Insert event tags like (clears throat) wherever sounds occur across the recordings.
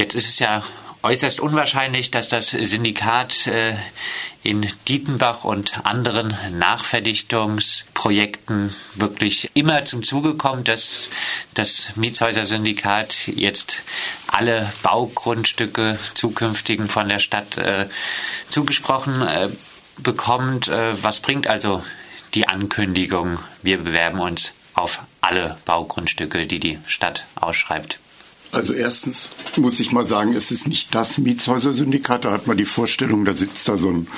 Jetzt ist es ja äußerst unwahrscheinlich, dass das Syndikat äh, in Dietenbach und anderen Nachverdichtungsprojekten wirklich immer zum Zuge kommt, dass das Mietshäuser-Syndikat jetzt alle Baugrundstücke zukünftigen von der Stadt äh, zugesprochen äh, bekommt. Was bringt also die Ankündigung, wir bewerben uns auf alle Baugrundstücke, die die Stadt ausschreibt? Also erstens muss ich mal sagen, es ist nicht das Mietshäuser-Syndikat. Da hat man die Vorstellung, da sitzt da so ein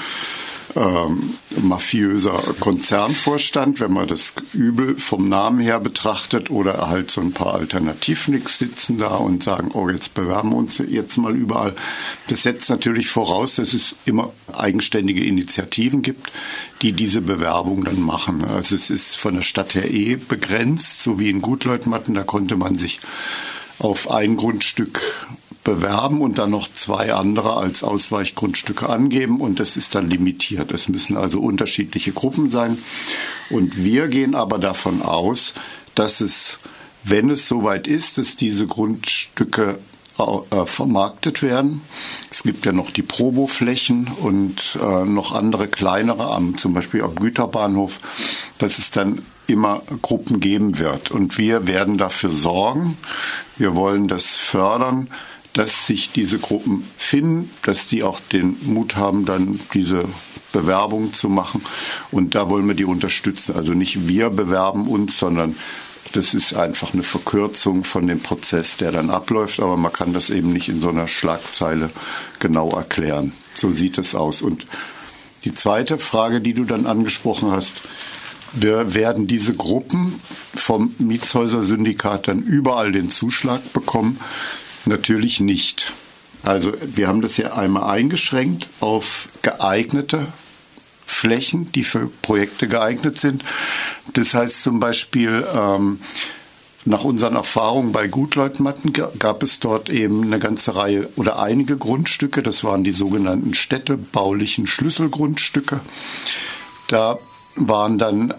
ähm, mafiöser Konzernvorstand, wenn man das übel vom Namen her betrachtet, oder halt so ein paar Alternativnix sitzen da und sagen, oh, jetzt bewerben wir uns jetzt mal überall. Das setzt natürlich voraus, dass es immer eigenständige Initiativen gibt, die diese Bewerbung dann machen. Also es ist von der Stadt her eh begrenzt, so wie in Gutleutmatten, da konnte man sich auf ein Grundstück bewerben und dann noch zwei andere als Ausweichgrundstücke angeben und das ist dann limitiert. Es müssen also unterschiedliche Gruppen sein und wir gehen aber davon aus, dass es, wenn es soweit ist, dass diese Grundstücke äh, vermarktet werden. Es gibt ja noch die Proboflächen und äh, noch andere kleinere, am, zum Beispiel am Güterbahnhof, dass es dann immer Gruppen geben wird. Und wir werden dafür sorgen, wir wollen das fördern, dass sich diese Gruppen finden, dass die auch den Mut haben, dann diese Bewerbung zu machen. Und da wollen wir die unterstützen. Also nicht wir bewerben uns, sondern das ist einfach eine Verkürzung von dem Prozess, der dann abläuft. Aber man kann das eben nicht in so einer Schlagzeile genau erklären. So sieht es aus. Und die zweite Frage, die du dann angesprochen hast, wir werden diese Gruppen vom Mietshäuser-Syndikat dann überall den Zuschlag bekommen. Natürlich nicht. Also wir haben das ja einmal eingeschränkt auf geeignete Flächen, die für Projekte geeignet sind. Das heißt zum Beispiel, ähm, nach unseren Erfahrungen bei Gutleutmatten gab es dort eben eine ganze Reihe oder einige Grundstücke, das waren die sogenannten städtebaulichen Schlüsselgrundstücke. Da waren dann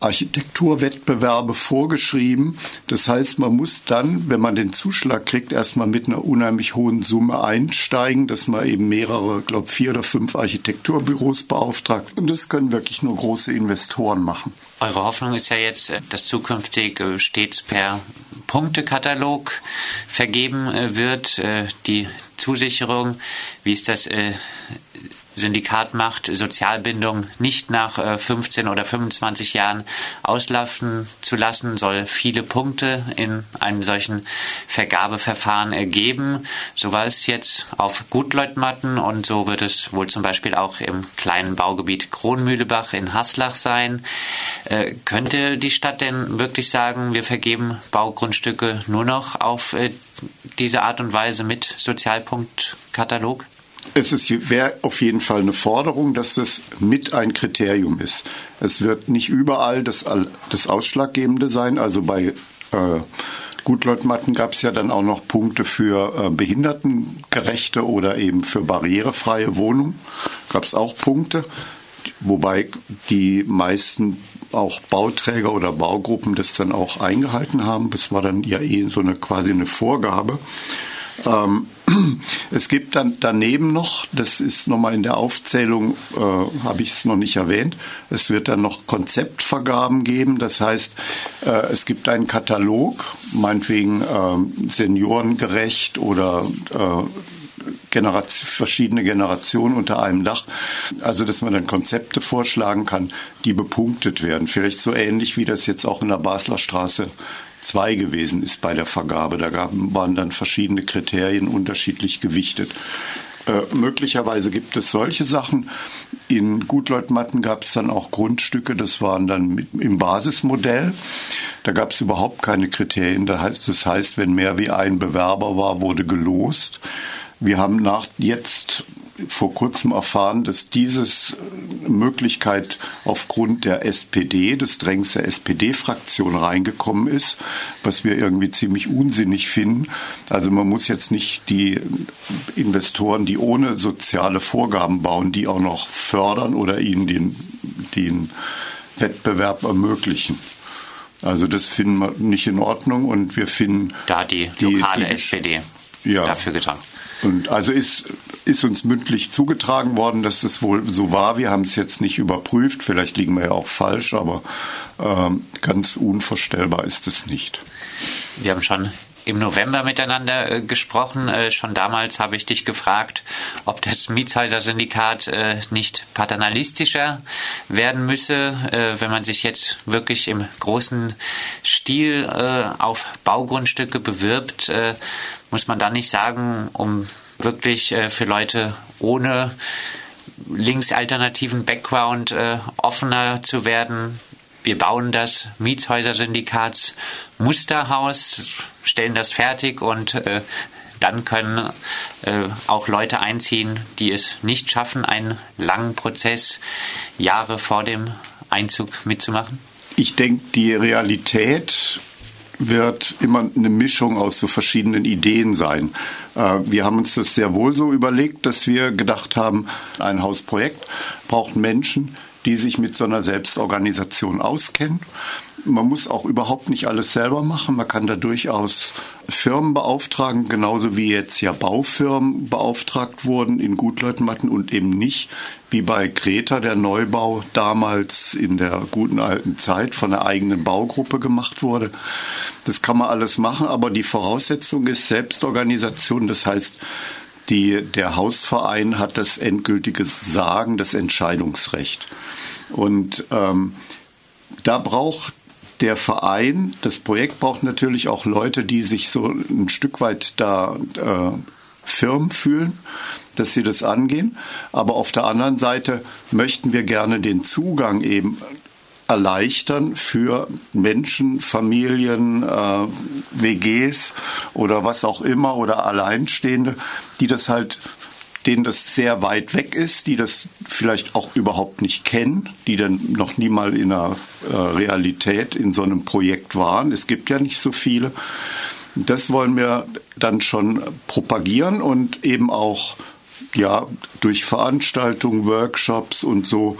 Architekturwettbewerbe vorgeschrieben. Das heißt, man muss dann, wenn man den Zuschlag kriegt, erstmal mit einer unheimlich hohen Summe einsteigen, dass man eben mehrere, glaube vier oder fünf Architekturbüros beauftragt. Und das können wirklich nur große Investoren machen. Eure Hoffnung ist ja jetzt, äh, dass zukünftig äh, stets per Punktekatalog vergeben äh, wird. Die Zusicherung, wie ist das Syndikat macht, Sozialbindung nicht nach 15 äh, oder 25 Jahren auslaufen zu lassen, soll viele Punkte in einem solchen Vergabeverfahren ergeben. So war es jetzt auf Gutleutmatten und so wird es wohl zum Beispiel auch im kleinen Baugebiet Kronmühlebach in Haslach sein. Äh, könnte die Stadt denn wirklich sagen, wir vergeben Baugrundstücke nur noch auf äh, diese Art und Weise mit Sozialpunktkatalog? Es wäre auf jeden Fall eine Forderung, dass das mit ein Kriterium ist. Es wird nicht überall das, das Ausschlaggebende sein. Also bei äh, Gutleutmatten gab es ja dann auch noch Punkte für äh, behindertengerechte oder eben für barrierefreie Wohnungen. Gab es auch Punkte, wobei die meisten auch Bauträger oder Baugruppen das dann auch eingehalten haben. Das war dann ja eh so eine quasi eine Vorgabe. Ähm, (clears throat) es gibt dann daneben noch, das ist nochmal in der Aufzählung, äh, habe ich es noch nicht erwähnt, es wird dann noch Konzeptvergaben geben. Das heißt, äh, es gibt einen Katalog, meinetwegen äh, seniorengerecht oder äh, Generation, verschiedene Generationen unter einem Dach. Also, dass man dann Konzepte vorschlagen kann, die bepunktet werden. Vielleicht so ähnlich wie das jetzt auch in der Basler Straße 2 gewesen ist bei der Vergabe. Da gab, waren dann verschiedene Kriterien unterschiedlich gewichtet. Äh, möglicherweise gibt es solche Sachen. In Gutleutmatten gab es dann auch Grundstücke, das waren dann mit, im Basismodell. Da gab es überhaupt keine Kriterien. Das heißt, das heißt, wenn mehr wie ein Bewerber war, wurde gelost. Wir haben nach jetzt vor kurzem erfahren, dass dieses äh, Möglichkeit aufgrund der SPD, des Drängs der SPD-Fraktion reingekommen ist, was wir irgendwie ziemlich unsinnig finden. Also man muss jetzt nicht die Investoren, die ohne soziale Vorgaben bauen, die auch noch fördern oder ihnen den, den Wettbewerb ermöglichen. Also das finden wir nicht in Ordnung und wir finden da die lokale die, die, SPD ja. dafür getan. Und also ist, ist uns mündlich zugetragen worden, dass das wohl so war. Wir haben es jetzt nicht überprüft. Vielleicht liegen wir ja auch falsch, aber ähm, ganz unvorstellbar ist es nicht. Wir haben schon im November miteinander äh, gesprochen. Äh, schon damals habe ich dich gefragt, ob das Mietshäuser-Syndikat äh, nicht paternalistischer werden müsse, äh, wenn man sich jetzt wirklich im großen Stil äh, auf Baugrundstücke bewirbt. Äh, muss man da nicht sagen, um wirklich für Leute ohne linksalternativen Background offener zu werden, wir bauen das Mietshäuser-Syndikats Musterhaus, stellen das fertig und äh, dann können äh, auch Leute einziehen, die es nicht schaffen, einen langen Prozess Jahre vor dem Einzug mitzumachen? Ich denke, die Realität wird immer eine Mischung aus so verschiedenen Ideen sein. Äh, wir haben uns das sehr wohl so überlegt, dass wir gedacht haben, ein Hausprojekt braucht Menschen, die sich mit so einer Selbstorganisation auskennen. Man muss auch überhaupt nicht alles selber machen. Man kann da durchaus Firmen beauftragen, genauso wie jetzt ja Baufirmen beauftragt wurden in Gutleutmatten und eben nicht wie bei Greta der Neubau damals in der guten alten Zeit von einer eigenen Baugruppe gemacht wurde. Das kann man alles machen, aber die Voraussetzung ist Selbstorganisation. Das heißt, die, der Hausverein hat das endgültige Sagen, das Entscheidungsrecht. Und ähm, da braucht der Verein, das Projekt braucht natürlich auch Leute, die sich so ein Stück weit da äh, firm fühlen, dass sie das angehen. Aber auf der anderen Seite möchten wir gerne den Zugang eben erleichtern für Menschen, Familien, äh, WGs oder was auch immer oder Alleinstehende, die das halt denen das sehr weit weg ist, die das vielleicht auch überhaupt nicht kennen, die dann noch nie mal in der äh, Realität in so einem Projekt waren. Es gibt ja nicht so viele. Das wollen wir dann schon propagieren und eben auch ja durch Veranstaltungen, Workshops und so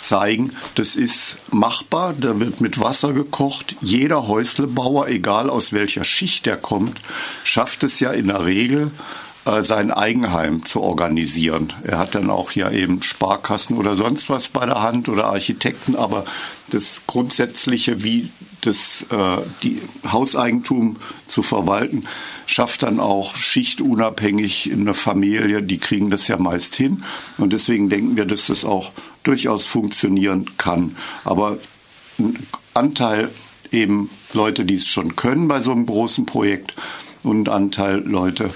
zeigen, das ist machbar, da wird mit Wasser gekocht. Jeder Häuslebauer, egal aus welcher Schicht er kommt, schafft es ja in der Regel, sein Eigenheim zu organisieren. Er hat dann auch ja eben Sparkassen oder sonst was bei der Hand oder Architekten, aber das Grundsätzliche, wie das äh, die Hauseigentum zu verwalten, schafft dann auch schichtunabhängig in der Familie. Die kriegen das ja meist hin und deswegen denken wir, dass das auch durchaus funktionieren kann. Aber ein Anteil eben Leute, die es schon können bei so einem großen Projekt und ein Anteil Leute,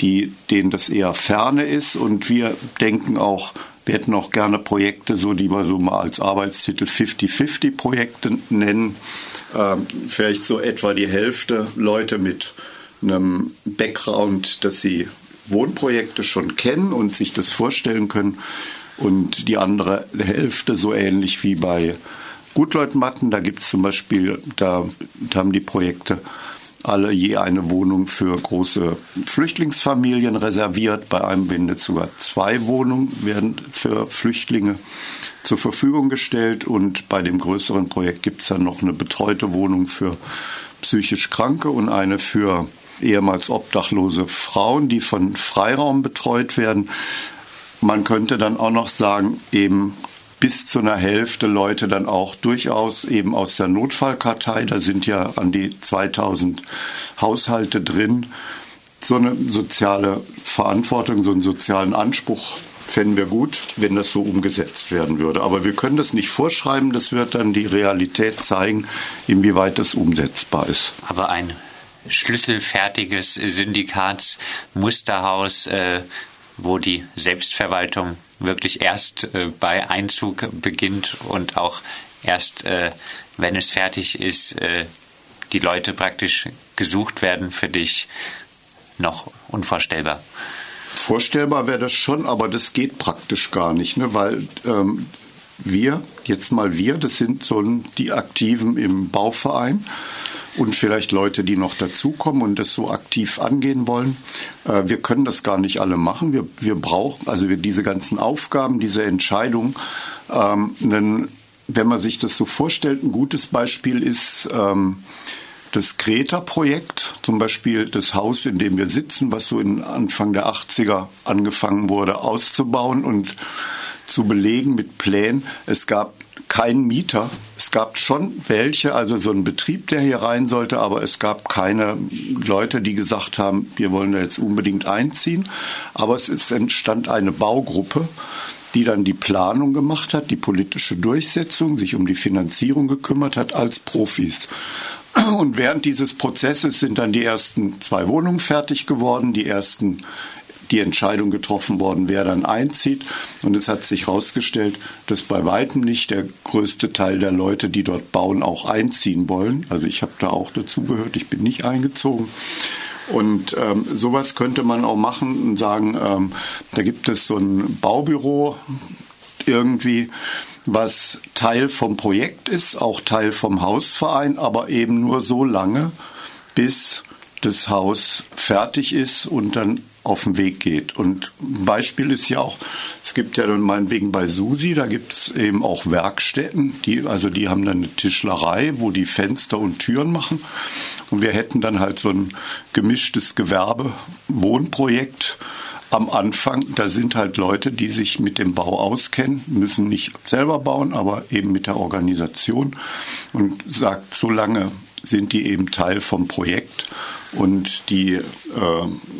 die, denen das eher ferne ist. Und wir denken auch, wir hätten auch gerne Projekte, so die wir so mal als Arbeitstitel 50-50-Projekte nennen. Ähm, vielleicht so etwa die Hälfte Leute mit einem Background, dass sie Wohnprojekte schon kennen und sich das vorstellen können. Und die andere Hälfte so ähnlich wie bei Gutleutmatten. Da gibt es zum Beispiel, da, da haben die Projekte alle je eine Wohnung für große Flüchtlingsfamilien reserviert. Bei einem Winde sogar zwei Wohnungen werden für Flüchtlinge zur Verfügung gestellt. Und bei dem größeren Projekt gibt es dann noch eine betreute Wohnung für psychisch Kranke und eine für ehemals obdachlose Frauen, die von Freiraum betreut werden. Man könnte dann auch noch sagen, eben bis zu einer Hälfte Leute dann auch durchaus eben aus der Notfallkartei, da sind ja an die 2000 Haushalte drin, so eine soziale Verantwortung, so einen sozialen Anspruch fänden wir gut, wenn das so umgesetzt werden würde. Aber wir können das nicht vorschreiben, das wird dann die Realität zeigen, inwieweit das umsetzbar ist. Aber ein schlüsselfertiges Syndikatsmusterhaus, äh, wo die Selbstverwaltung wirklich erst äh, bei Einzug beginnt und auch erst, äh, wenn es fertig ist, äh, die Leute praktisch gesucht werden für dich, noch unvorstellbar. Vorstellbar wäre das schon, aber das geht praktisch gar nicht, ne? weil ähm, wir, jetzt mal wir, das sind so die Aktiven im Bauverein und vielleicht Leute, die noch dazukommen und das so aktiv angehen wollen. Äh, wir können das gar nicht alle machen. Wir, wir brauchen also wir diese ganzen Aufgaben, diese Entscheidungen. Ähm, einen, wenn man sich das so vorstellt, ein gutes Beispiel ist, ähm, das Kreta-Projekt, zum Beispiel das Haus, in dem wir sitzen, was so in Anfang der 80er angefangen wurde auszubauen und zu belegen mit Plänen. Es gab keinen Mieter. Es gab schon welche, also so ein Betrieb, der hier rein sollte, aber es gab keine Leute, die gesagt haben, wir wollen da jetzt unbedingt einziehen. Aber es ist, entstand eine Baugruppe, die dann die Planung gemacht hat, die politische Durchsetzung, sich um die Finanzierung gekümmert hat als Profis. Und während dieses Prozesses sind dann die ersten zwei Wohnungen fertig geworden, die ersten die Entscheidung getroffen worden, wer dann einzieht. Und es hat sich herausgestellt, dass bei weitem nicht der größte Teil der Leute, die dort bauen, auch einziehen wollen. Also ich habe da auch dazu gehört, ich bin nicht eingezogen. Und ähm, sowas könnte man auch machen und sagen, ähm, da gibt es so ein Baubüro irgendwie, was Teil vom Projekt ist, auch Teil vom Hausverein, aber eben nur so lange, bis das Haus fertig ist und dann auf den Weg geht. Und ein Beispiel ist ja auch, es gibt ja dann meinetwegen bei Susi, da gibt es eben auch Werkstätten, die, also die haben dann eine Tischlerei, wo die Fenster und Türen machen. Und wir hätten dann halt so ein gemischtes Gewerbe-Wohnprojekt am Anfang, da sind halt Leute, die sich mit dem Bau auskennen, müssen nicht selber bauen, aber eben mit der Organisation und sagt, so lange sind die eben Teil vom Projekt und die äh,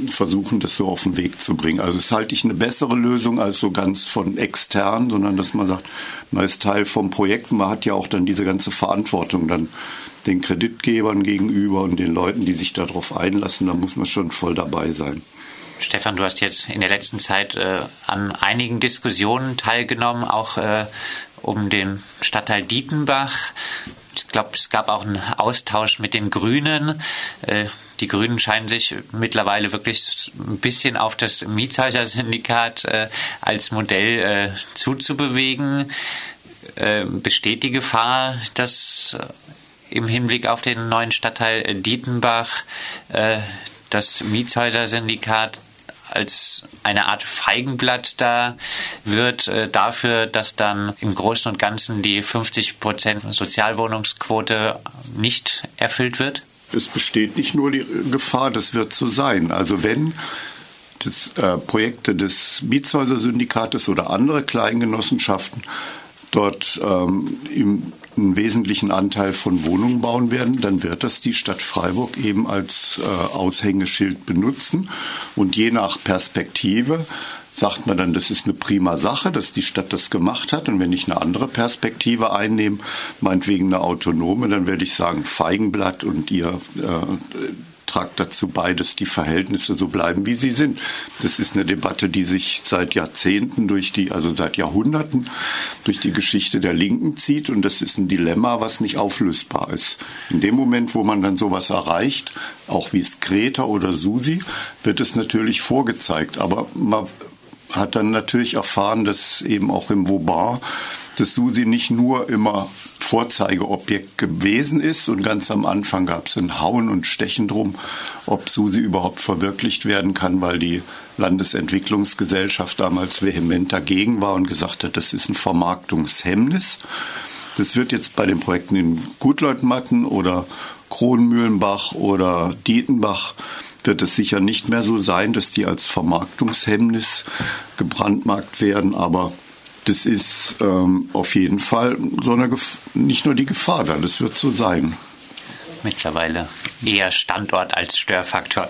versuchen, das so auf den Weg zu bringen. Also das halte ich eine bessere Lösung als so ganz von extern, sondern dass man sagt, man ist Teil vom Projekt, man hat ja auch dann diese ganze Verantwortung dann den Kreditgebern gegenüber und den Leuten, die sich darauf einlassen, da muss man schon voll dabei sein. Stefan, du hast jetzt in der letzten Zeit äh, an einigen Diskussionen teilgenommen, auch äh, um den Stadtteil Dietenbach. Ich glaube, es gab auch einen Austausch mit den Grünen. Äh, die Grünen scheinen sich mittlerweile wirklich ein bisschen auf das Mietshäuser-Syndikat äh, als Modell äh, zuzubewegen. Besteht die Gefahr, dass im Hinblick auf den neuen Stadtteil Dietenbach das Mietshäuser-Syndikat als eine Art Feigenblatt da wird äh, dafür, dass dann im Großen und Ganzen die 50 Prozent Sozialwohnungsquote nicht erfüllt wird? es besteht nicht nur die Gefahr, das wird so sein. Also wenn das, äh, Projekte des Mietshäuser-Syndikates oder andere Kleingenossenschaften dort ähm, im, einen wesentlichen Anteil von Wohnungen bauen werden, dann wird das die Stadt Freiburg eben als äh, Aushängeschild benutzen. Und je nach Perspektive sagt man dann, das ist eine prima Sache, dass die Stadt das gemacht hat. Und wenn ich eine andere Perspektive einnehme, meinetwegen eine autonome, dann werde ich sagen, Feigenblatt und ihr äh, tragt dazu bei, dass die Verhältnisse so bleiben, wie sie sind. Das ist eine Debatte, die sich seit Jahrzehnten durch die, also seit Jahrhunderten durch die Geschichte der Linken zieht und das ist ein Dilemma, was nicht auflösbar ist. In dem Moment, wo man dann sowas erreicht, auch wie es Greta oder Susi, wird es natürlich vorgezeigt, aber man hat dann natürlich erfahren, dass eben auch im Vauban das Susi nicht nur immer Vorzeigeobjekt gewesen ist und ganz am Anfang gab es ein Hauen und Stechen drum, ob Susi überhaupt verwirklicht werden kann, weil die Landesentwicklungsgesellschaft damals vehement dagegen war und gesagt hat, das ist ein Vermarktungshemmnis. Das wird jetzt bei den Projekten in Gutleutmatten oder Kronmühlenbach oder Dietenbach wird es sicher nicht mehr so sein, dass die als Vermarktungshemmnis gebrandmarkt werden, aber das ist ähm, auf jeden Fall so eine Gef nicht nur die Gefahr da, das wird so sein mittlerweile eher Standort als Störfaktor.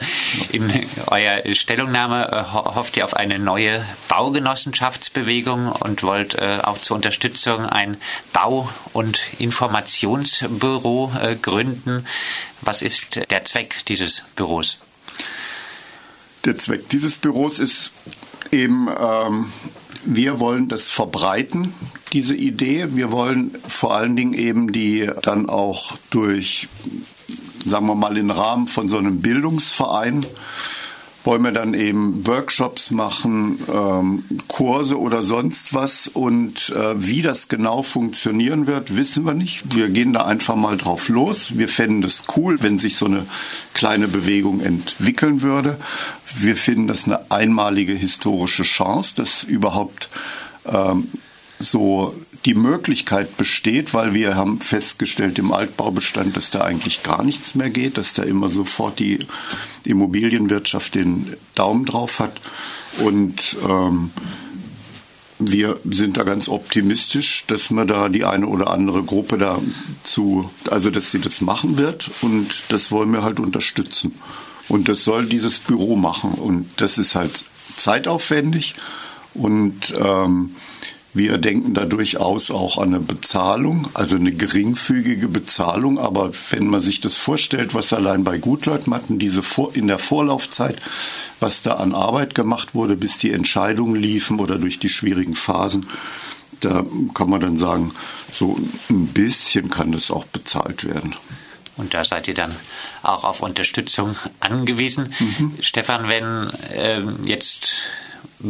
In eurer Stellungnahme äh, hofft ihr auf eine neue Baugenossenschaftsbewegung und wollt äh, auch zur Unterstützung ein Bau- und Informationsbüro äh, gründen. Was ist der Zweck dieses Büros? Der Zweck dieses Büros ist eben, ähm, wir wollen das verbreiten, diese Idee. Wir wollen vor allen Dingen eben die dann auch durch, sagen wir mal, im Rahmen von so einem Bildungsverein wollen wir dann eben Workshops machen, ähm, Kurse oder sonst was. Und äh, wie das genau funktionieren wird, wissen wir nicht. Wir gehen da einfach mal drauf los. Wir fänden das cool, wenn sich so eine kleine Bewegung entwickeln würde. Wir finden das eine einmalige historische Chance, dass überhaupt ähm, so die Möglichkeit besteht, weil wir haben festgestellt im Altbaubestand, dass da eigentlich gar nichts mehr geht, dass da immer sofort die Immobilienwirtschaft den Daumen drauf hat. Und ähm, wir sind da ganz optimistisch, dass man da die eine oder andere Gruppe dazu, also dass sie das machen wird und das wollen wir halt unterstützen. Und das soll dieses Büro machen und das ist halt zeitaufwendig und ähm, wir denken da durchaus auch an eine Bezahlung, also eine geringfügige Bezahlung. Aber wenn man sich das vorstellt, was allein bei Gutleuten hatten, diese Vor in der Vorlaufzeit, was da an Arbeit gemacht wurde, bis die Entscheidungen liefen oder durch die schwierigen Phasen, da kann man dann sagen, so ein bisschen kann das auch bezahlt werden. Und da seid ihr dann auch auf Unterstützung angewiesen. Mhm. Stefan, wenn äh, jetzt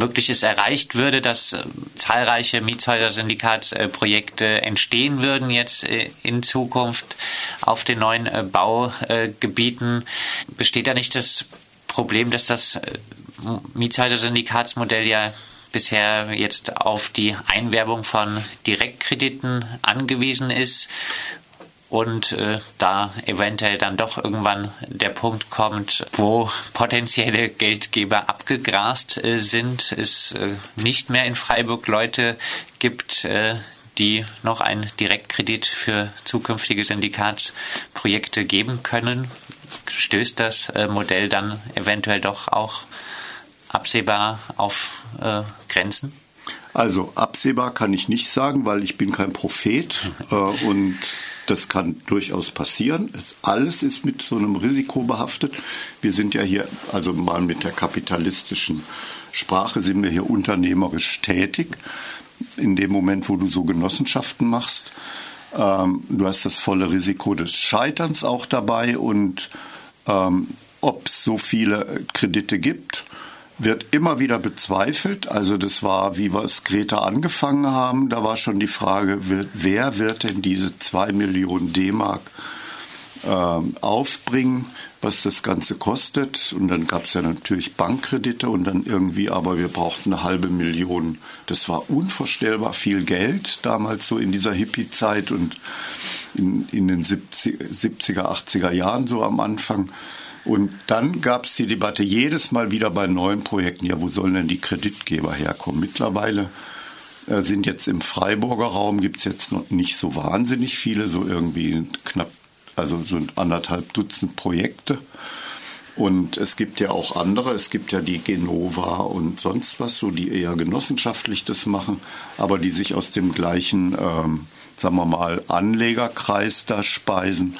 wirklich es erreicht würde, dass äh, zahlreiche Mietshäuser-Syndikatsprojekte entstehen würden jetzt äh, in Zukunft auf den neuen äh, Baugebieten, besteht da nicht das Problem, dass das Mietshäuser-Syndikatsmodell ja bisher jetzt auf die Einwerbung von Direktkrediten angewiesen ist und äh, da eventuell dann doch irgendwann der Punkt kommt, wo potenzielle Geldgeber abgegrast äh, sind, es äh, nicht mehr in Freiburg Leute gibt, äh, die noch einen Direktkredit für zukünftige Syndikatsprojekte geben können, stößt das äh, Modell dann eventuell doch auch absehbar auf äh, Grenzen? Also absehbar kann ich nicht sagen, weil ich bin kein Prophet äh, und das kann durchaus passieren. Alles ist mit so einem Risiko behaftet. Wir sind ja hier, also mal mit der kapitalistischen Sprache, sind wir hier unternehmerisch tätig. In dem Moment, wo du so Genossenschaften machst, ähm, du hast das volle Risiko des Scheiterns auch dabei und ähm, ob es so viele Kredite gibt, wird immer wieder bezweifelt. Also das war, wie wir es Greta angefangen haben, da war schon die Frage, wer wird denn diese zwei Millionen D-Mark äh, aufbringen, was das Ganze kostet. Und dann gab es ja natürlich Bankkredite und dann irgendwie, aber wir brauchten eine halbe Million. Das war unvorstellbar viel Geld damals so in dieser Hippie-Zeit und in, in den 70, 70er, 80er Jahren so am Anfang. Und dann gab es die Debatte jedes Mal wieder bei neuen Projekten, ja, wo sollen denn die Kreditgeber herkommen? Mittlerweile äh, sind jetzt im Freiburger Raum, gibt es jetzt noch nicht so wahnsinnig viele, so irgendwie knapp, also so anderthalb Dutzend Projekte. Und es gibt ja auch andere, es gibt ja die Genova und sonst was, so die eher genossenschaftlich das machen, aber die sich aus dem gleichen, ähm, sagen wir mal, Anlegerkreis da speisen.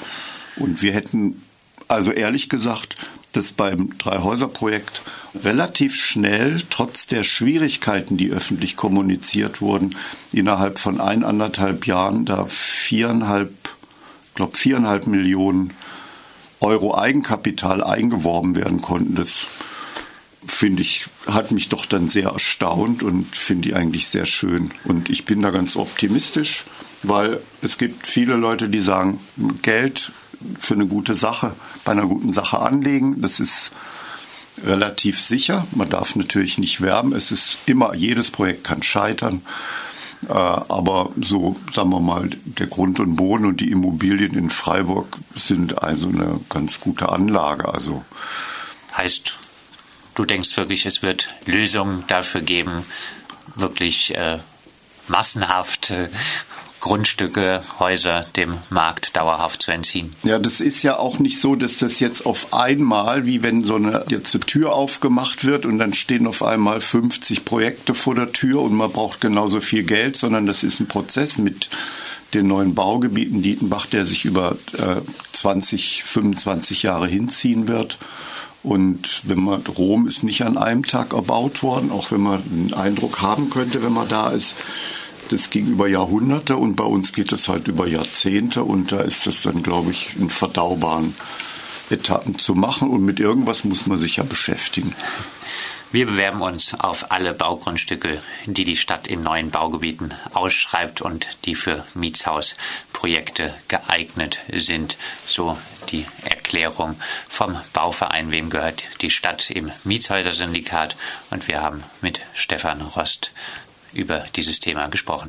Und wir hätten also ehrlich gesagt, dass beim Dreihäuser-Projekt relativ schnell, trotz der Schwierigkeiten, die öffentlich kommuniziert wurden, innerhalb von eineinhalb Jahren da viereinhalb, glaube viereinhalb Millionen Euro Eigenkapital eingeworben werden konnten. Das finde ich, hat mich doch dann sehr erstaunt und finde ich eigentlich sehr schön. Und ich bin da ganz optimistisch, weil es gibt viele Leute, die sagen, Geld für eine gute Sache, bei einer guten Sache anlegen. Das ist relativ sicher. Man darf natürlich nicht werben. Es ist immer, jedes Projekt kann scheitern. Äh, aber so, sagen wir mal, der Grund und Boden und die Immobilien in Freiburg sind also eine ganz gute Anlage. Also heißt, du denkst wirklich, es wird Lösungen dafür geben, wirklich äh, massenhaft äh, Grundstücke, Häuser dem Markt dauerhaft zu entziehen. Ja, das ist ja auch nicht so, dass das jetzt auf einmal, wie wenn so eine, jetzt eine Tür aufgemacht wird und dann stehen auf einmal 50 Projekte vor der Tür und man braucht genauso viel Geld, sondern das ist ein Prozess mit den neuen Baugebieten Dietenbach, der sich über äh, 20, 25 Jahre hinziehen wird. Und wenn man, Rom ist nicht an einem Tag erbaut worden, auch wenn man einen Eindruck haben könnte, wenn man da ist das ging über Jahrhunderte und bei uns geht es halt über Jahrzehnte und da ist es dann, glaube ich, in verdaubaren Etappen zu machen und mit irgendwas muss man sich ja beschäftigen. Wir bewerben uns auf alle Baugrundstücke, die die Stadt in neuen Baugebieten ausschreibt und die für Mietshausprojekte geeignet sind. So die Erklärung vom Bauverein, wem gehört die Stadt im Mietshäusersyndikat. Und wir haben mit Stefan Rost über dieses Thema gesprochen.